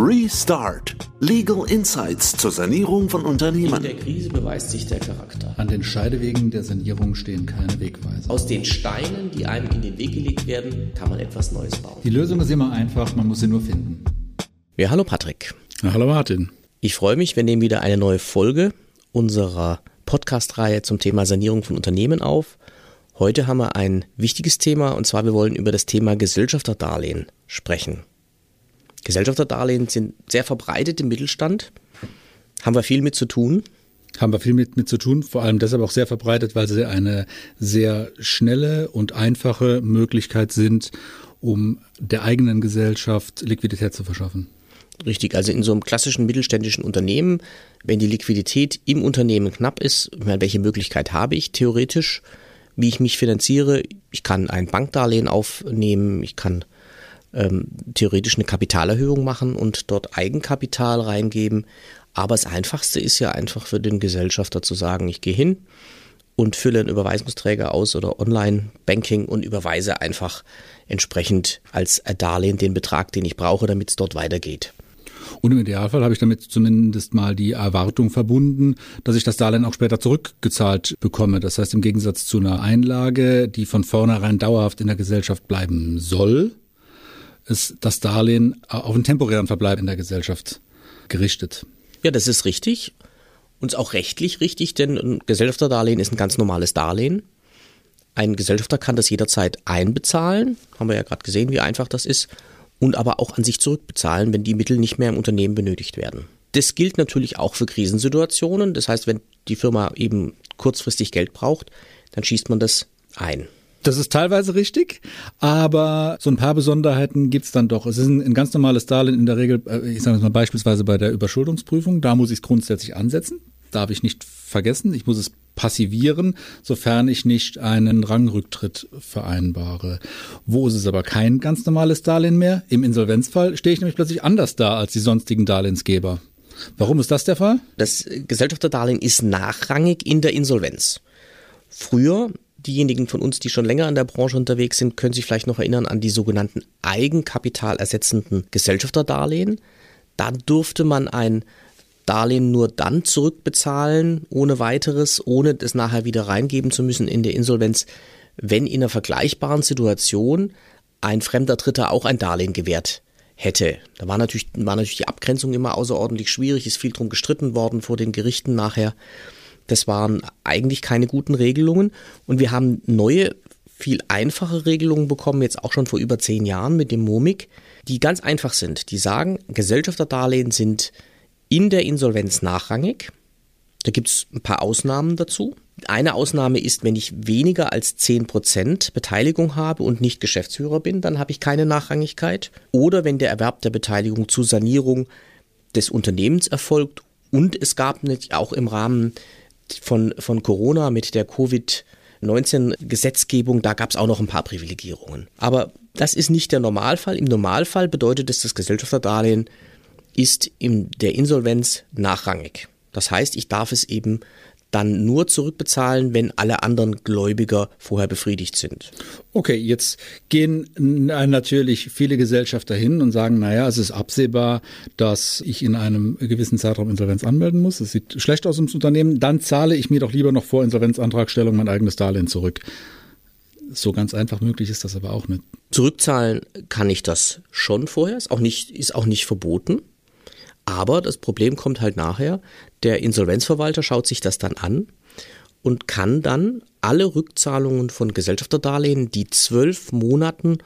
Restart. Legal Insights zur Sanierung von Unternehmen. In der Krise beweist sich der Charakter. An den Scheidewegen der Sanierung stehen keine Wegweiser. Aus den Steinen, die einem in den Weg gelegt werden, kann man etwas Neues bauen. Die Lösung ist immer einfach, man muss sie nur finden. Ja, hallo Patrick. Ja, hallo Martin. Ich freue mich, wir nehmen wieder eine neue Folge unserer Podcast-Reihe zum Thema Sanierung von Unternehmen auf. Heute haben wir ein wichtiges Thema und zwar wir wollen über das Thema Gesellschafterdarlehen sprechen. Gesellschafterdarlehen sind sehr verbreitet im Mittelstand. Haben wir viel mit zu tun. Haben wir viel mit, mit zu tun, vor allem deshalb auch sehr verbreitet, weil sie eine sehr schnelle und einfache Möglichkeit sind, um der eigenen Gesellschaft Liquidität zu verschaffen. Richtig, also in so einem klassischen mittelständischen Unternehmen, wenn die Liquidität im Unternehmen knapp ist, meine, welche Möglichkeit habe ich theoretisch, wie ich mich finanziere? Ich kann ein Bankdarlehen aufnehmen, ich kann ähm, theoretisch eine Kapitalerhöhung machen und dort Eigenkapital reingeben. Aber das Einfachste ist ja einfach für den Gesellschafter zu sagen, ich gehe hin und fülle einen Überweisungsträger aus oder Online-Banking und überweise einfach entsprechend als Darlehen den Betrag, den ich brauche, damit es dort weitergeht. Und im Idealfall habe ich damit zumindest mal die Erwartung verbunden, dass ich das Darlehen auch später zurückgezahlt bekomme. Das heißt, im Gegensatz zu einer Einlage, die von vornherein dauerhaft in der Gesellschaft bleiben soll, ist das Darlehen auf einen temporären Verbleib in der Gesellschaft gerichtet. Ja, das ist richtig. Und auch rechtlich richtig, denn ein Gesellschafterdarlehen ist ein ganz normales Darlehen. Ein Gesellschafter kann das jederzeit einbezahlen. Haben wir ja gerade gesehen, wie einfach das ist. Und aber auch an sich zurückbezahlen, wenn die Mittel nicht mehr im Unternehmen benötigt werden. Das gilt natürlich auch für Krisensituationen. Das heißt, wenn die Firma eben kurzfristig Geld braucht, dann schießt man das ein. Das ist teilweise richtig, aber so ein paar Besonderheiten gibt's dann doch. Es ist ein, ein, ganz normales Darlehen in der Regel, äh, ich sage mal beispielsweise bei der Überschuldungsprüfung, da muss ich es grundsätzlich ansetzen, darf ich nicht vergessen, ich muss es passivieren, sofern ich nicht einen Rangrücktritt vereinbare. Wo ist es aber kein ganz normales Darlehen mehr? Im Insolvenzfall stehe ich nämlich plötzlich anders da als die sonstigen Darlehensgeber. Warum ist das der Fall? Das Gesellschafterdarlehen ist nachrangig in der Insolvenz. Früher diejenigen von uns, die schon länger in der Branche unterwegs sind, können sich vielleicht noch erinnern an die sogenannten eigenkapitalersetzenden Gesellschafterdarlehen. Da durfte man ein Darlehen nur dann zurückbezahlen, ohne weiteres, ohne es nachher wieder reingeben zu müssen in der Insolvenz, wenn in einer vergleichbaren Situation ein fremder Dritter auch ein Darlehen gewährt hätte. Da war natürlich, war natürlich die Abgrenzung immer außerordentlich schwierig, ist viel drum gestritten worden vor den Gerichten nachher. Das waren eigentlich keine guten Regelungen und wir haben neue, viel einfache Regelungen bekommen, jetzt auch schon vor über zehn Jahren mit dem MOMIC, die ganz einfach sind. Die sagen, Gesellschafterdarlehen sind in der Insolvenz nachrangig. Da gibt es ein paar Ausnahmen dazu. Eine Ausnahme ist, wenn ich weniger als 10% Beteiligung habe und nicht Geschäftsführer bin, dann habe ich keine Nachrangigkeit. Oder wenn der Erwerb der Beteiligung zur Sanierung des Unternehmens erfolgt und es gab auch im Rahmen von, von Corona mit der Covid-19-Gesetzgebung, da gab es auch noch ein paar Privilegierungen. Aber das ist nicht der Normalfall. Im Normalfall bedeutet es, das Gesellschafterdarlehen ist in der Insolvenz nachrangig. Das heißt, ich darf es eben dann nur zurückbezahlen, wenn alle anderen Gläubiger vorher befriedigt sind. Okay, jetzt gehen natürlich viele Gesellschafter hin und sagen, naja, es ist absehbar, dass ich in einem gewissen Zeitraum Insolvenz anmelden muss. Es sieht schlecht aus ins Unternehmen. Dann zahle ich mir doch lieber noch vor Insolvenzantragstellung mein eigenes Darlehen zurück. So ganz einfach möglich ist das aber auch nicht. Zurückzahlen kann ich das schon vorher, ist auch nicht, ist auch nicht verboten. Aber das Problem kommt halt nachher. Der Insolvenzverwalter schaut sich das dann an und kann dann alle Rückzahlungen von Gesellschafterdarlehen, die zwölf Monaten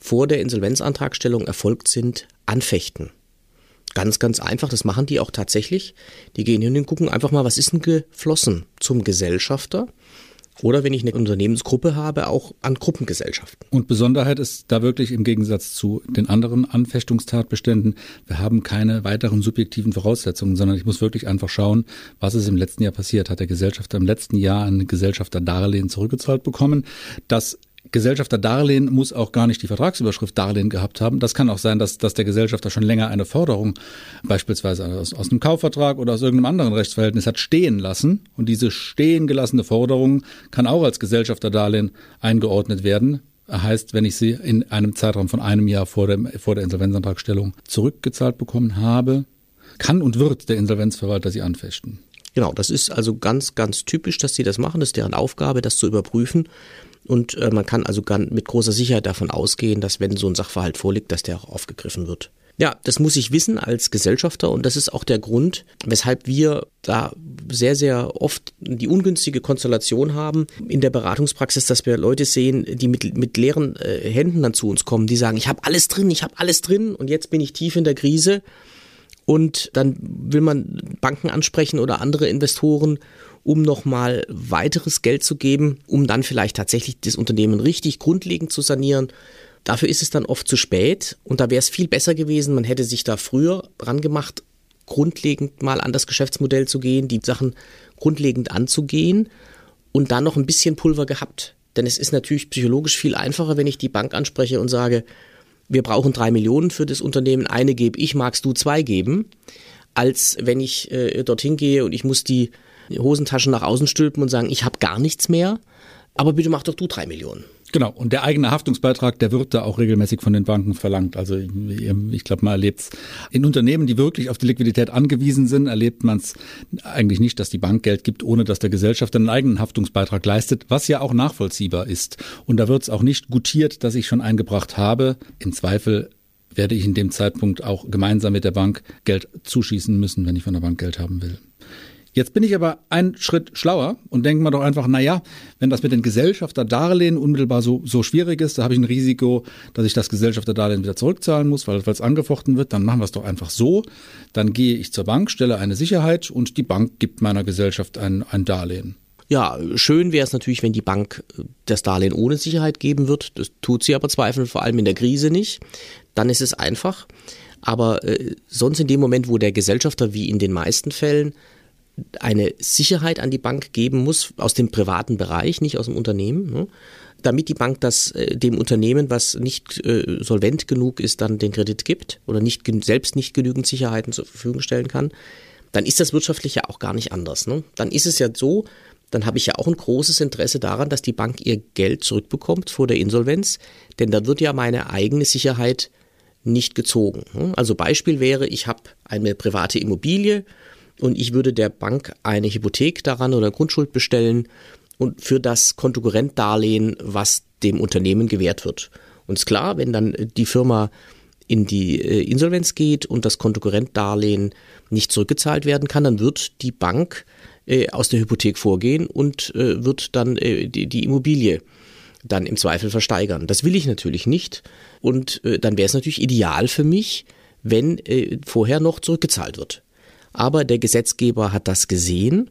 vor der Insolvenzantragstellung erfolgt sind, anfechten. Ganz, ganz einfach, das machen die auch tatsächlich. Die gehen hin und gucken einfach mal, was ist denn geflossen zum Gesellschafter oder wenn ich eine Unternehmensgruppe habe, auch an Gruppengesellschaften. Und Besonderheit ist da wirklich im Gegensatz zu den anderen Anfechtungstatbeständen, wir haben keine weiteren subjektiven Voraussetzungen, sondern ich muss wirklich einfach schauen, was ist im letzten Jahr passiert. Hat der Gesellschafter im letzten Jahr ein Gesellschafterdarlehen zurückgezahlt bekommen? Das Gesellschafter Darlehen muss auch gar nicht die Vertragsüberschrift Darlehen gehabt haben. Das kann auch sein, dass, dass der Gesellschafter schon länger eine Forderung, beispielsweise aus, aus einem Kaufvertrag oder aus irgendeinem anderen Rechtsverhältnis hat stehen lassen. Und diese stehen gelassene Forderung kann auch als Gesellschafter Darlehen eingeordnet werden. heißt, wenn ich sie in einem Zeitraum von einem Jahr vor, dem, vor der Insolvenzantragstellung zurückgezahlt bekommen habe, kann und wird der Insolvenzverwalter sie anfechten. Genau, das ist also ganz, ganz typisch, dass sie das machen. Das ist deren Aufgabe, das zu überprüfen. Und äh, man kann also mit großer Sicherheit davon ausgehen, dass wenn so ein Sachverhalt vorliegt, dass der auch aufgegriffen wird. Ja, das muss ich wissen als Gesellschafter und das ist auch der Grund, weshalb wir da sehr, sehr oft die ungünstige Konstellation haben in der Beratungspraxis, dass wir Leute sehen, die mit, mit leeren äh, Händen dann zu uns kommen, die sagen, ich habe alles drin, ich habe alles drin und jetzt bin ich tief in der Krise und dann will man Banken ansprechen oder andere Investoren, um nochmal weiteres Geld zu geben, um dann vielleicht tatsächlich das Unternehmen richtig grundlegend zu sanieren Dafür ist es dann oft zu spät und da wäre es viel besser gewesen, man hätte sich da früher dran gemacht, grundlegend mal an das Geschäftsmodell zu gehen, die Sachen grundlegend anzugehen und dann noch ein bisschen Pulver gehabt. Denn es ist natürlich psychologisch viel einfacher, wenn ich die Bank anspreche und sage, wir brauchen drei Millionen für das Unternehmen, eine gebe ich, magst du zwei geben, als wenn ich äh, dorthin gehe und ich muss die Hosentaschen nach außen stülpen und sagen, ich habe gar nichts mehr, aber bitte mach doch du drei Millionen. Genau, und der eigene Haftungsbeitrag, der wird da auch regelmäßig von den Banken verlangt. Also ich glaube, man erlebt es in Unternehmen, die wirklich auf die Liquidität angewiesen sind, erlebt man es eigentlich nicht, dass die Bank Geld gibt, ohne dass der Gesellschafter einen eigenen Haftungsbeitrag leistet, was ja auch nachvollziehbar ist. Und da wird es auch nicht gutiert, dass ich schon eingebracht habe. Im Zweifel werde ich in dem Zeitpunkt auch gemeinsam mit der Bank Geld zuschießen müssen, wenn ich von der Bank Geld haben will. Jetzt bin ich aber einen Schritt schlauer und denke mir doch einfach, na ja, wenn das mit den Gesellschafterdarlehen unmittelbar so, so schwierig ist, da habe ich ein Risiko, dass ich das Gesellschafterdarlehen wieder zurückzahlen muss, weil es angefochten wird, dann machen wir es doch einfach so. Dann gehe ich zur Bank, stelle eine Sicherheit und die Bank gibt meiner Gesellschaft ein, ein Darlehen. Ja, schön wäre es natürlich, wenn die Bank äh, das Darlehen ohne Sicherheit geben wird. Das tut sie aber zweifeln, vor allem in der Krise nicht. Dann ist es einfach. Aber äh, sonst in dem Moment, wo der Gesellschafter wie in den meisten Fällen eine Sicherheit an die Bank geben muss aus dem privaten Bereich, nicht aus dem Unternehmen, ne? damit die Bank das äh, dem Unternehmen, was nicht äh, solvent genug ist, dann den Kredit gibt oder nicht selbst nicht genügend Sicherheiten zur Verfügung stellen kann, dann ist das wirtschaftlich ja auch gar nicht anders. Ne? Dann ist es ja so, dann habe ich ja auch ein großes Interesse daran, dass die Bank ihr Geld zurückbekommt vor der Insolvenz, denn dann wird ja meine eigene Sicherheit nicht gezogen. Ne? Also Beispiel wäre, ich habe eine private Immobilie und ich würde der Bank eine Hypothek daran oder Grundschuld bestellen und für das Kontokorrentdarlehen, was dem Unternehmen gewährt wird. Und ist klar, wenn dann die Firma in die äh, Insolvenz geht und das Kontokorrentdarlehen nicht zurückgezahlt werden kann, dann wird die Bank äh, aus der Hypothek vorgehen und äh, wird dann die, die Immobilie dann im Zweifel versteigern. Das will ich natürlich nicht. Und dann wäre es natürlich ideal für mich, wenn vorher noch zurückgezahlt wird. Aber der Gesetzgeber hat das gesehen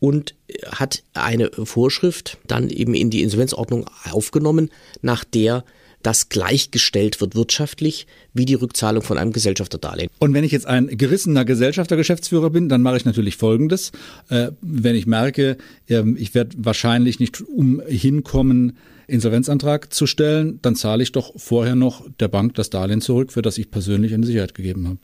und hat eine Vorschrift dann eben in die Insolvenzordnung aufgenommen, nach der das gleichgestellt wird wirtschaftlich wie die Rückzahlung von einem Gesellschafterdarlehen. Und wenn ich jetzt ein gerissener Gesellschaftergeschäftsführer bin, dann mache ich natürlich Folgendes. Äh, wenn ich merke, äh, ich werde wahrscheinlich nicht umhinkommen, Insolvenzantrag zu stellen, dann zahle ich doch vorher noch der Bank das Darlehen zurück, für das ich persönlich eine Sicherheit gegeben habe.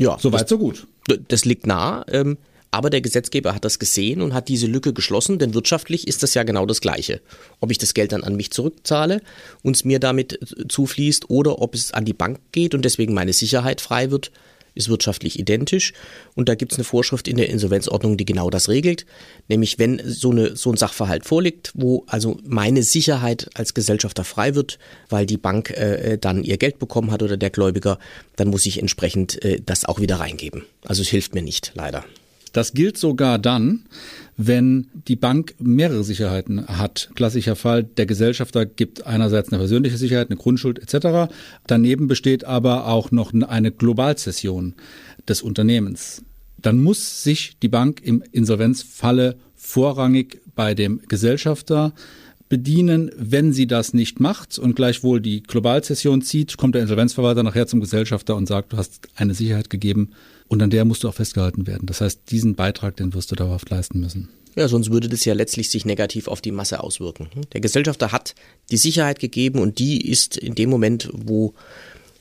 Ja, soweit so gut. Das liegt nah. Ähm, aber der Gesetzgeber hat das gesehen und hat diese Lücke geschlossen, denn wirtschaftlich ist das ja genau das Gleiche. Ob ich das Geld dann an mich zurückzahle und es mir damit zufließt oder ob es an die Bank geht und deswegen meine Sicherheit frei wird, ist wirtschaftlich identisch. Und da gibt es eine Vorschrift in der Insolvenzordnung, die genau das regelt. Nämlich, wenn so, eine, so ein Sachverhalt vorliegt, wo also meine Sicherheit als Gesellschafter frei wird, weil die Bank äh, dann ihr Geld bekommen hat oder der Gläubiger, dann muss ich entsprechend äh, das auch wieder reingeben. Also es hilft mir nicht, leider. Das gilt sogar dann, wenn die Bank mehrere Sicherheiten hat. Klassischer Fall, der Gesellschafter gibt einerseits eine persönliche Sicherheit, eine Grundschuld etc. Daneben besteht aber auch noch eine Globalzession des Unternehmens. Dann muss sich die Bank im Insolvenzfalle vorrangig bei dem Gesellschafter bedienen. Wenn sie das nicht macht und gleichwohl die Globalzession zieht, kommt der Insolvenzverwalter nachher zum Gesellschafter und sagt, du hast eine Sicherheit gegeben und an der musst du auch festgehalten werden. Das heißt, diesen Beitrag, den wirst du dauerhaft leisten müssen. Ja, sonst würde das ja letztlich sich negativ auf die Masse auswirken. Der Gesellschafter hat die Sicherheit gegeben und die ist in dem Moment, wo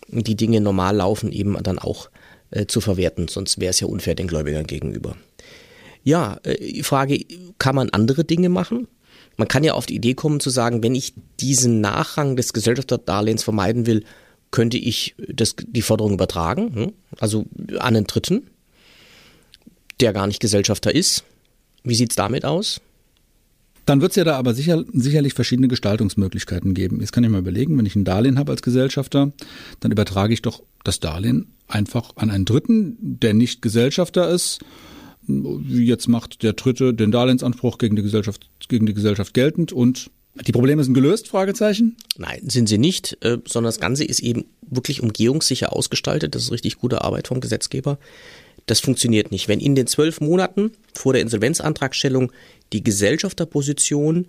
die Dinge normal laufen, eben dann auch äh, zu verwerten. Sonst wäre es ja unfair den Gläubigern gegenüber. Ja, äh, Frage, kann man andere Dinge machen? Man kann ja auf die Idee kommen zu sagen, wenn ich diesen Nachrang des Gesellschafterdarlehens vermeiden will, könnte ich das, die Forderung übertragen, hm? also an einen Dritten, der gar nicht Gesellschafter ist. Wie sieht es damit aus? Dann wird es ja da aber sicher, sicherlich verschiedene Gestaltungsmöglichkeiten geben. Jetzt kann ich mal überlegen, wenn ich ein Darlehen habe als Gesellschafter, dann übertrage ich doch das Darlehen einfach an einen Dritten, der nicht Gesellschafter ist. Jetzt macht der Dritte den Darlehensanspruch gegen die Gesellschaft, gegen die Gesellschaft geltend und die Probleme sind gelöst? Fragezeichen? Nein, sind sie nicht, äh, sondern das Ganze ist eben wirklich umgehungssicher ausgestaltet. Das ist richtig gute Arbeit vom Gesetzgeber. Das funktioniert nicht. Wenn in den zwölf Monaten vor der Insolvenzantragstellung die Gesellschafterposition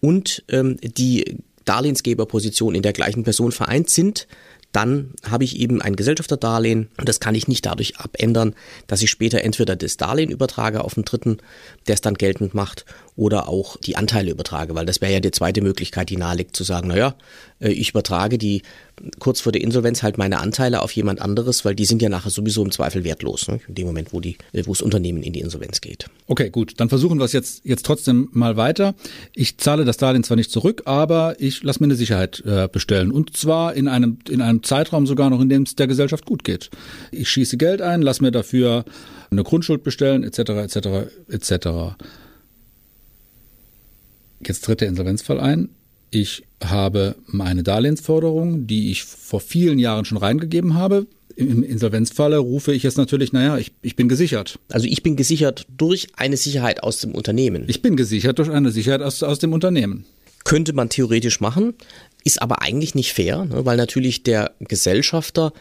und ähm, die Darlehensgeberposition in der gleichen Person vereint sind, dann habe ich eben ein Gesellschafterdarlehen und das kann ich nicht dadurch abändern, dass ich später entweder das Darlehen übertrage auf den Dritten, der es dann geltend macht, oder auch die Anteile übertrage, weil das wäre ja die zweite Möglichkeit, die naheliegt, zu sagen, naja, äh, ich übertrage die kurz vor der Insolvenz halt meine Anteile auf jemand anderes, weil die sind ja nachher sowieso im Zweifel wertlos, ne? in dem Moment, wo, die, wo das Unternehmen in die Insolvenz geht. Okay, gut, dann versuchen wir es jetzt, jetzt trotzdem mal weiter. Ich zahle das Darlehen zwar nicht zurück, aber ich lasse mir eine Sicherheit äh, bestellen und zwar in einem, in einem Zeitraum sogar noch, in dem es der Gesellschaft gut geht. Ich schieße Geld ein, lasse mir dafür eine Grundschuld bestellen, etc., etc., etc. Jetzt tritt der Insolvenzfall ein. Ich habe meine Darlehensforderung, die ich vor vielen Jahren schon reingegeben habe. Im Insolvenzfalle rufe ich jetzt natürlich, naja, ich, ich bin gesichert. Also ich bin gesichert durch eine Sicherheit aus dem Unternehmen. Ich bin gesichert durch eine Sicherheit aus, aus dem Unternehmen. Könnte man theoretisch machen, ist aber eigentlich nicht fair, ne, weil natürlich der Gesellschafter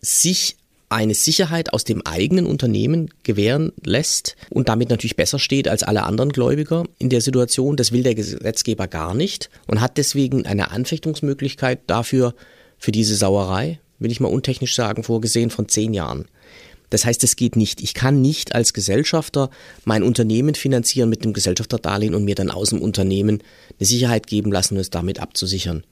sich eine Sicherheit aus dem eigenen Unternehmen gewähren lässt und damit natürlich besser steht als alle anderen Gläubiger in der Situation. Das will der Gesetzgeber gar nicht und hat deswegen eine Anfechtungsmöglichkeit dafür, für diese Sauerei, will ich mal untechnisch sagen, vorgesehen von zehn Jahren. Das heißt, es geht nicht. Ich kann nicht als Gesellschafter mein Unternehmen finanzieren mit dem Gesellschafterdarlehen und mir dann aus dem Unternehmen eine Sicherheit geben lassen, um es damit abzusichern.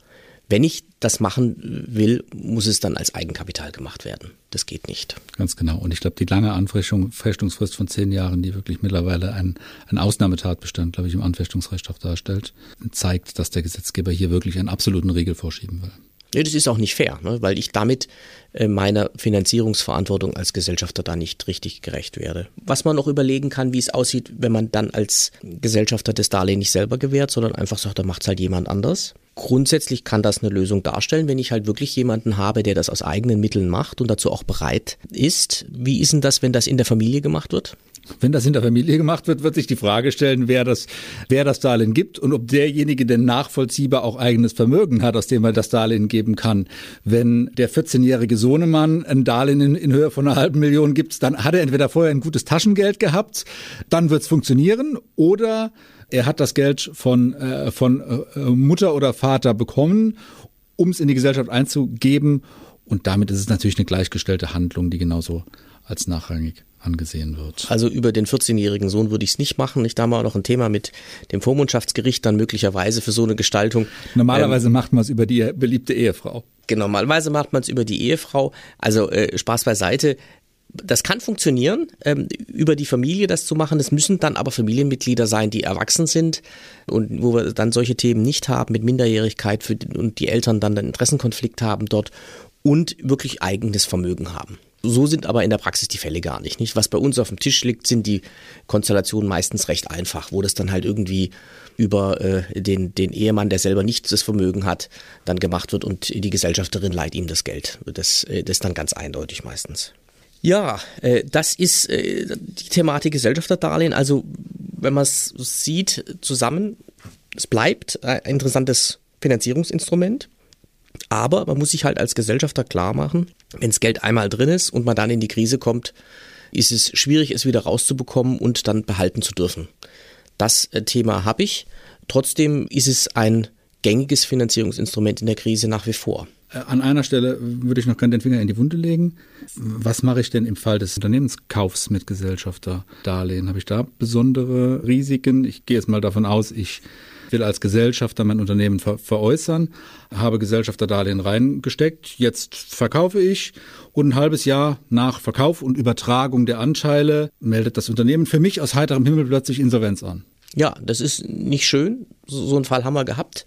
Wenn ich das machen will, muss es dann als Eigenkapital gemacht werden. Das geht nicht. Ganz genau. Und ich glaube, die lange Anfechtungsfrist von zehn Jahren, die wirklich mittlerweile ein, ein Ausnahmetatbestand, glaube ich, im Anfechtungsrecht auch darstellt, zeigt, dass der Gesetzgeber hier wirklich einen absoluten Riegel vorschieben will. Nee, das ist auch nicht fair, ne? weil ich damit äh, meiner Finanzierungsverantwortung als Gesellschafter da nicht richtig gerecht werde. Was man noch überlegen kann, wie es aussieht, wenn man dann als Gesellschafter das Darlehen nicht selber gewährt, sondern einfach sagt, da macht es halt jemand anders. Grundsätzlich kann das eine Lösung darstellen, wenn ich halt wirklich jemanden habe, der das aus eigenen Mitteln macht und dazu auch bereit ist. Wie ist denn das, wenn das in der Familie gemacht wird? Wenn das in der Familie gemacht wird, wird sich die Frage stellen, wer das, wer das Darlehen gibt und ob derjenige denn nachvollziehbar auch eigenes Vermögen hat, aus dem er das Darlehen geben kann. Wenn der 14-jährige Sohnemann ein Darlehen in, in, Höhe von einer halben Million gibt, dann hat er entweder vorher ein gutes Taschengeld gehabt, dann wird es funktionieren, oder er hat das Geld von, äh, von äh, Mutter oder Vater bekommen, um es in die Gesellschaft einzugeben. Und damit ist es natürlich eine gleichgestellte Handlung, die genauso als nachrangig angesehen wird. Also über den 14-jährigen Sohn würde ich es nicht machen. Ich da mal noch ein Thema mit dem Vormundschaftsgericht dann möglicherweise für so eine Gestaltung. Normalerweise ähm, macht man es über die beliebte Ehefrau. Genau, normalerweise macht man es über die Ehefrau. Also äh, Spaß beiseite. Das kann funktionieren, ähm, über die Familie das zu machen. Es müssen dann aber Familienmitglieder sein, die erwachsen sind und wo wir dann solche Themen nicht haben mit Minderjährigkeit für, und die Eltern dann einen Interessenkonflikt haben dort und wirklich eigenes Vermögen haben. So sind aber in der Praxis die Fälle gar nicht, nicht. Was bei uns auf dem Tisch liegt, sind die Konstellationen meistens recht einfach, wo das dann halt irgendwie über äh, den, den Ehemann, der selber nicht das Vermögen hat, dann gemacht wird und die Gesellschafterin leiht ihm das Geld. Das, äh, das ist dann ganz eindeutig meistens. Ja, äh, das ist äh, die Thematik Gesellschafterdarlehen. Also wenn man es sieht zusammen, es bleibt ein interessantes Finanzierungsinstrument. Aber man muss sich halt als Gesellschafter klar machen, wenn das Geld einmal drin ist und man dann in die Krise kommt, ist es schwierig, es wieder rauszubekommen und dann behalten zu dürfen. Das äh, Thema habe ich. Trotzdem ist es ein gängiges Finanzierungsinstrument in der Krise nach wie vor. Äh, an einer Stelle würde ich noch gerne den Finger in die Wunde legen. Was mache ich denn im Fall des Unternehmenskaufs mit Gesellschafterdarlehen? Habe ich da besondere Risiken? Ich gehe jetzt mal davon aus, ich will als Gesellschafter mein Unternehmen ver veräußern, habe Gesellschafterdarlehen reingesteckt, jetzt verkaufe ich und ein halbes Jahr nach Verkauf und Übertragung der Anteile meldet das Unternehmen für mich aus heiterem Himmel plötzlich Insolvenz an. Ja, das ist nicht schön. So, so einen Fall haben wir gehabt.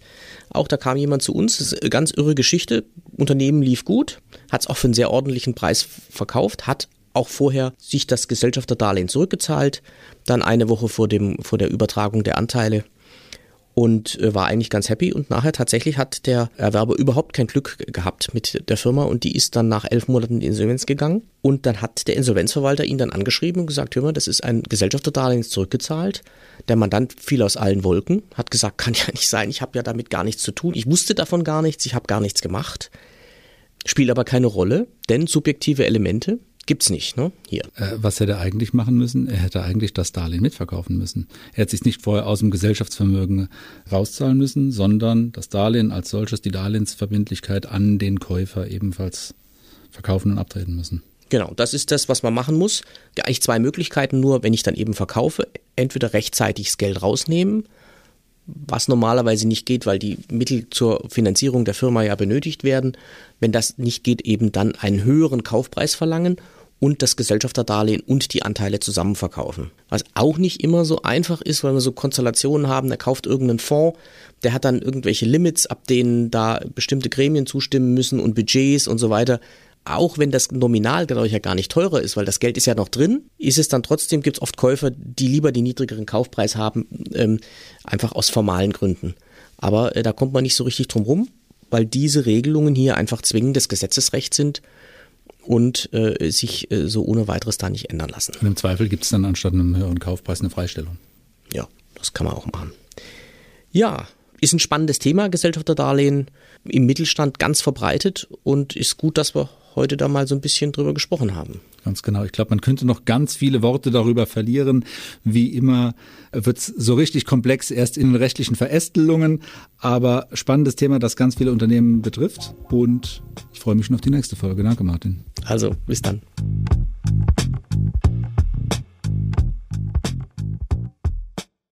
Auch da kam jemand zu uns, das ist eine ganz irre Geschichte. Unternehmen lief gut, hat es auch für einen sehr ordentlichen Preis verkauft, hat auch vorher sich das Gesellschafterdarlehen zurückgezahlt, dann eine Woche vor, dem, vor der Übertragung der Anteile und äh, war eigentlich ganz happy. Und nachher tatsächlich hat der Erwerber überhaupt kein Glück gehabt mit der Firma und die ist dann nach elf Monaten in die Insolvenz gegangen. Und dann hat der Insolvenzverwalter ihn dann angeschrieben und gesagt, hör mal, das ist ein Gesellschafterdarlehen zurückgezahlt. Der Mandant fiel aus allen Wolken, hat gesagt, kann ja nicht sein, ich habe ja damit gar nichts zu tun, ich wusste davon gar nichts, ich habe gar nichts gemacht. Spielt aber keine Rolle, denn subjektive Elemente Gibt's nicht, ne? Hier. Äh, was hätte er eigentlich machen müssen? Er hätte eigentlich das Darlehen mitverkaufen müssen. Er hätte sich nicht vorher aus dem Gesellschaftsvermögen rauszahlen müssen, sondern das Darlehen als solches, die Darlehensverbindlichkeit an den Käufer ebenfalls verkaufen und abtreten müssen. Genau, das ist das, was man machen muss. Ja, eigentlich zwei Möglichkeiten nur, wenn ich dann eben verkaufe, entweder rechtzeitig das Geld rausnehmen, was normalerweise nicht geht, weil die Mittel zur Finanzierung der Firma ja benötigt werden. Wenn das nicht geht, eben dann einen höheren Kaufpreis verlangen und das Gesellschafterdarlehen und die Anteile zusammen verkaufen. Was auch nicht immer so einfach ist, weil wir so Konstellationen haben, der kauft irgendeinen Fonds, der hat dann irgendwelche Limits, ab denen da bestimmte Gremien zustimmen müssen und Budgets und so weiter. Auch wenn das nominal dadurch ja gar nicht teurer ist, weil das Geld ist ja noch drin, ist es dann trotzdem, gibt es oft Käufer, die lieber den niedrigeren Kaufpreis haben, ähm, einfach aus formalen Gründen. Aber äh, da kommt man nicht so richtig drum rum, weil diese Regelungen hier einfach zwingendes Gesetzesrecht sind und äh, sich äh, so ohne weiteres da nicht ändern lassen. Und im Zweifel gibt es dann anstatt einem höheren Kaufpreis eine Freistellung. Ja, das kann man auch machen. Ja, ist ein spannendes Thema, Gesellschafterdarlehen im Mittelstand ganz verbreitet und ist gut, dass wir heute da mal so ein bisschen drüber gesprochen haben. Ganz genau. Ich glaube, man könnte noch ganz viele Worte darüber verlieren. Wie immer wird es so richtig komplex erst in den rechtlichen Verästelungen. Aber spannendes Thema, das ganz viele Unternehmen betrifft. Und ich freue mich schon auf die nächste Folge. Danke, Martin. Also, bis dann.